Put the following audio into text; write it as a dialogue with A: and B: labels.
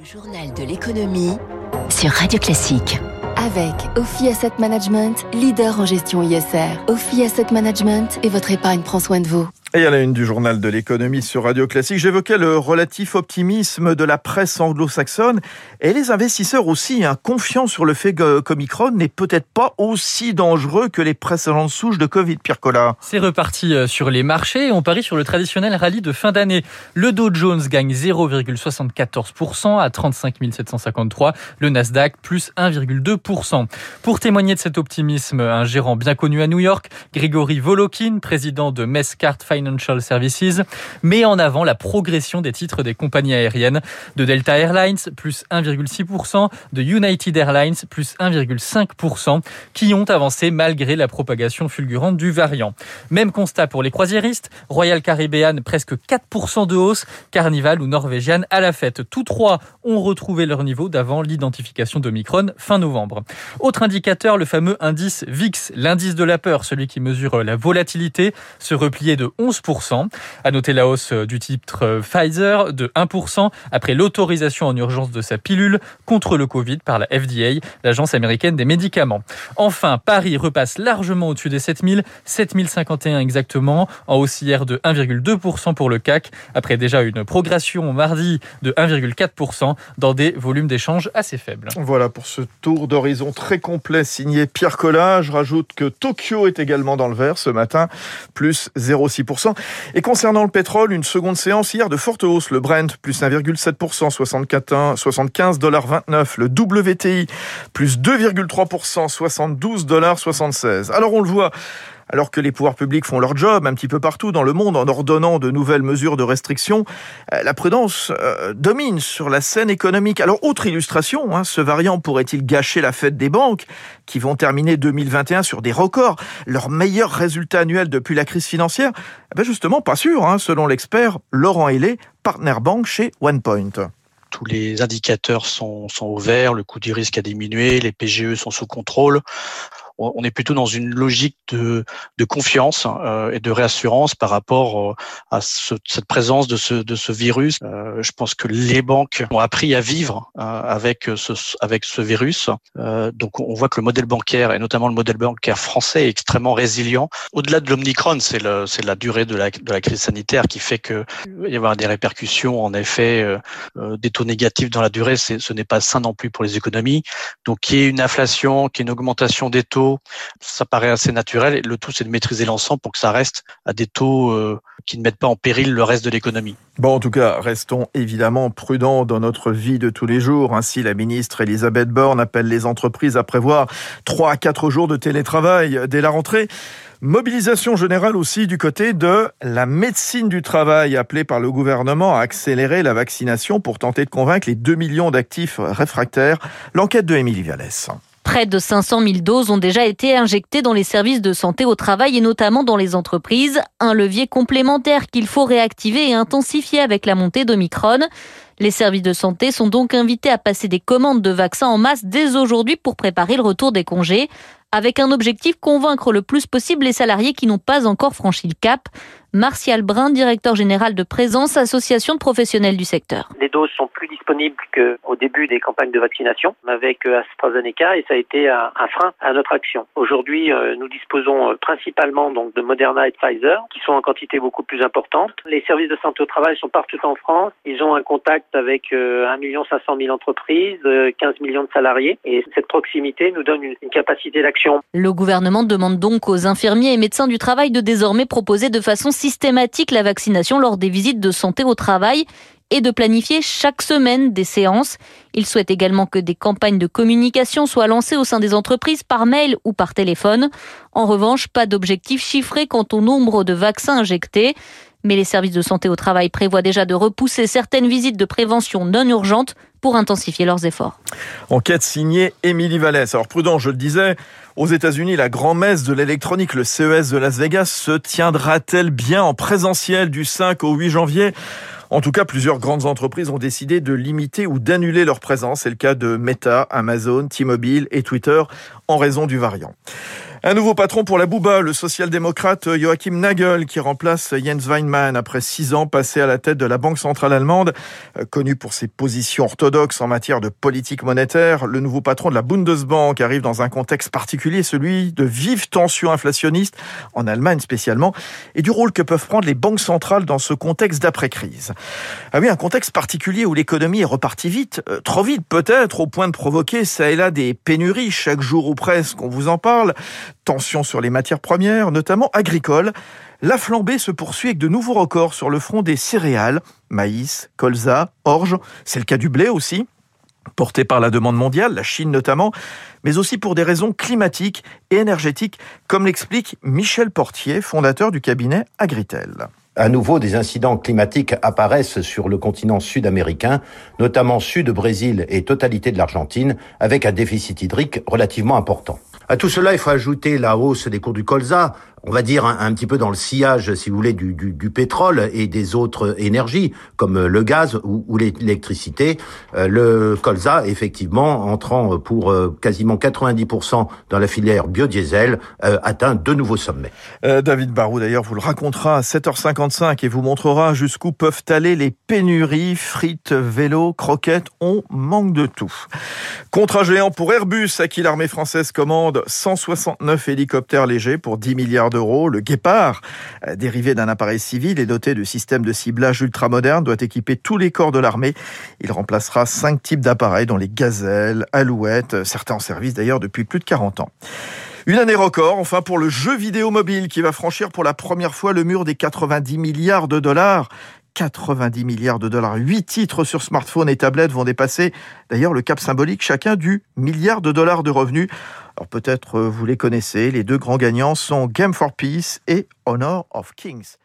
A: Le journal de l'économie sur Radio Classique.
B: Avec Ophi Asset Management, leader en gestion ISR. Ophi Asset Management et votre épargne prend soin de vous.
C: Et à la une du journal de l'économie sur Radio Classique, j'évoquais le relatif optimisme de la presse anglo-saxonne et les investisseurs aussi, hein, confiants sur le fait qu'Omicron n'est peut-être pas aussi dangereux que les précédentes souches de Covid, Pierre Collat.
D: C'est reparti euh, sur les marchés et on parie sur le traditionnel rallye de fin d'année. Le Dow Jones gagne 0,74% à 35 753, le Nasdaq plus 1,2%. Pour témoigner de cet optimisme, un gérant bien connu à New York, Grégory Volokin, président de Mescart Financial Financial Services met en avant la progression des titres des compagnies aériennes de Delta Airlines plus 1,6%, de United Airlines plus 1,5%, qui ont avancé malgré la propagation fulgurante du variant. Même constat pour les croisiéristes, Royal Caribbean presque 4% de hausse, Carnival ou Norvégienne à la fête. Tous trois ont retrouvé leur niveau d'avant l'identification d'Omicron fin novembre. Autre indicateur, le fameux indice VIX, l'indice de la peur, celui qui mesure la volatilité, se repliait de 11 11%. À noter la hausse du titre Pfizer de 1% après l'autorisation en urgence de sa pilule contre le Covid par la FDA, l'agence américaine des médicaments. Enfin, Paris repasse largement au-dessus des 7000, 7051 exactement, en hausse hier de 1,2% pour le CAC, après déjà une progression mardi de 1,4% dans des volumes d'échanges assez faibles.
C: Voilà pour ce tour d'horizon très complet signé Pierre Collat. Je rajoute que Tokyo est également dans le vert ce matin, plus 0,6%. Et concernant le pétrole, une seconde séance hier de forte hausse. Le Brent, plus 1,7%, 75,29$. Le WTI, plus 2,3%, 72,76$. Alors on le voit, alors que les pouvoirs publics font leur job un petit peu partout dans le monde en ordonnant de nouvelles mesures de restriction, euh, la prudence euh, domine sur la scène économique. Alors, autre illustration, hein, ce variant pourrait-il gâcher la fête des banques qui vont terminer 2021 sur des records, leur meilleur résultat annuel depuis la crise financière? Eh ben Justement, pas sûr, hein, selon l'expert Laurent Hélé, partner bank chez OnePoint.
E: Tous les indicateurs sont, sont au vert, le coût du risque a diminué, les PGE sont sous contrôle on est plutôt dans une logique de, de confiance euh, et de réassurance par rapport euh, à ce, cette présence de ce, de ce virus. Euh, je pense que les banques ont appris à vivre avec ce, avec ce virus. donc on voit que le modèle bancaire et notamment le modèle bancaire français est extrêmement résilient. Au-delà de l'Omicron, c'est la durée de la, de la crise sanitaire qui fait que il va y avoir des répercussions, en effet, des taux négatifs dans la durée. ce n'est pas sain non plus pour les économies. Donc qu'il y ait une inflation, qu'il y ait une augmentation des taux ça paraît assez naturel. le tout, c'est de maîtriser l'ensemble pour que ça reste à des taux euh, qui ne mettent pas en péril le reste de l'économie.
C: Bon, en tout cas, restons évidemment prudents dans notre vie de tous les jours. Ainsi, la ministre Elisabeth Borne appelle les entreprises à prévoir 3 à 4 jours de télétravail dès la rentrée. Mobilisation générale aussi du côté de la médecine du travail, appelée par le gouvernement à accélérer la vaccination pour tenter de convaincre les 2 millions d'actifs réfractaires. L'enquête de Émilie Vialès.
F: Près de 500 000 doses ont déjà été injectées dans les services de santé au travail et notamment dans les entreprises. Un levier complémentaire qu'il faut réactiver et intensifier avec la montée d'Omicron. Les services de santé sont donc invités à passer des commandes de vaccins en masse dès aujourd'hui pour préparer le retour des congés avec un objectif convaincre le plus possible les salariés qui n'ont pas encore franchi le cap. Martial Brun, directeur général de Présence, association de professionnels du secteur.
G: Les doses sont plus disponibles qu'au début des campagnes de vaccination avec euh, AstraZeneca et ça a été un, frein à notre action. Aujourd'hui, euh, nous disposons euh, principalement donc de Moderna et Pfizer qui sont en quantité beaucoup plus importante. Les services de santé au travail sont partout en France. Ils ont un contact avec 1 500 000 entreprises, 15 millions de salariés et cette proximité nous donne une capacité d'action.
F: Le gouvernement demande donc aux infirmiers et médecins du travail de désormais proposer de façon systématique la vaccination lors des visites de santé au travail et de planifier chaque semaine des séances. Il souhaite également que des campagnes de communication soient lancées au sein des entreprises par mail ou par téléphone. En revanche, pas d'objectif chiffré quant au nombre de vaccins injectés. Mais les services de santé au travail prévoient déjà de repousser certaines visites de prévention non urgentes pour intensifier leurs efforts.
C: Enquête signée Émilie Vallès. Alors prudent, je le disais, aux États-Unis, la grand-messe de l'électronique, le CES de Las Vegas, se tiendra-t-elle bien en présentiel du 5 au 8 janvier? En tout cas, plusieurs grandes entreprises ont décidé de limiter ou d'annuler leur présence. C'est le cas de Meta, Amazon, T-Mobile et Twitter en raison du variant. Un nouveau patron pour la Bouba, le social-démocrate Joachim Nagel, qui remplace Jens Weinmann après six ans passés à la tête de la Banque centrale allemande. Euh, connu pour ses positions orthodoxes en matière de politique monétaire, le nouveau patron de la Bundesbank arrive dans un contexte particulier, celui de vives tensions inflationnistes, en Allemagne spécialement, et du rôle que peuvent prendre les banques centrales dans ce contexte d'après-crise. Ah oui, un contexte particulier où l'économie est repartie vite, euh, trop vite peut-être, au point de provoquer ça et là des pénuries chaque jour ou presque, on vous en parle. Tension sur les matières premières, notamment agricoles. La flambée se poursuit avec de nouveaux records sur le front des céréales, maïs, colza, orge, c'est le cas du blé aussi, porté par la demande mondiale, la Chine notamment, mais aussi pour des raisons climatiques et énergétiques, comme l'explique Michel Portier, fondateur du cabinet Agritel.
H: À nouveau, des incidents climatiques apparaissent sur le continent sud-américain, notamment sud-Brésil et totalité de l'Argentine, avec un déficit hydrique relativement important. À tout cela, il faut ajouter la hausse des cours du colza, on va dire un, petit peu dans le sillage, si vous voulez, du, pétrole et des autres énergies, comme le gaz ou, l'électricité. Euh, le colza, effectivement, entrant pour euh, quasiment 90% dans la filière biodiesel, euh, atteint de nouveaux sommets.
C: David Barou, d'ailleurs, vous le racontera à 7h55 et vous montrera jusqu'où peuvent aller les pénuries, frites, vélos, croquettes. On manque de tout. Contrat géant pour Airbus, à qui l'armée française commande 169 hélicoptères légers pour 10 milliards d'euros. Le Guépard, euh, dérivé d'un appareil civil et doté de systèmes de ciblage ultramoderne, doit équiper tous les corps de l'armée. Il remplacera cinq types d'appareils, dont les gazelles, alouettes, certains en service d'ailleurs depuis plus de 40 ans. Une année record, enfin, pour le jeu vidéo mobile qui va franchir pour la première fois le mur des 90 milliards de dollars. 90 milliards de dollars. Huit titres sur smartphone et tablette vont dépasser d'ailleurs le cap symbolique chacun du milliard de dollars de revenus. Alors peut-être euh, vous les connaissez, les deux grands gagnants sont Game for Peace et Honor of Kings.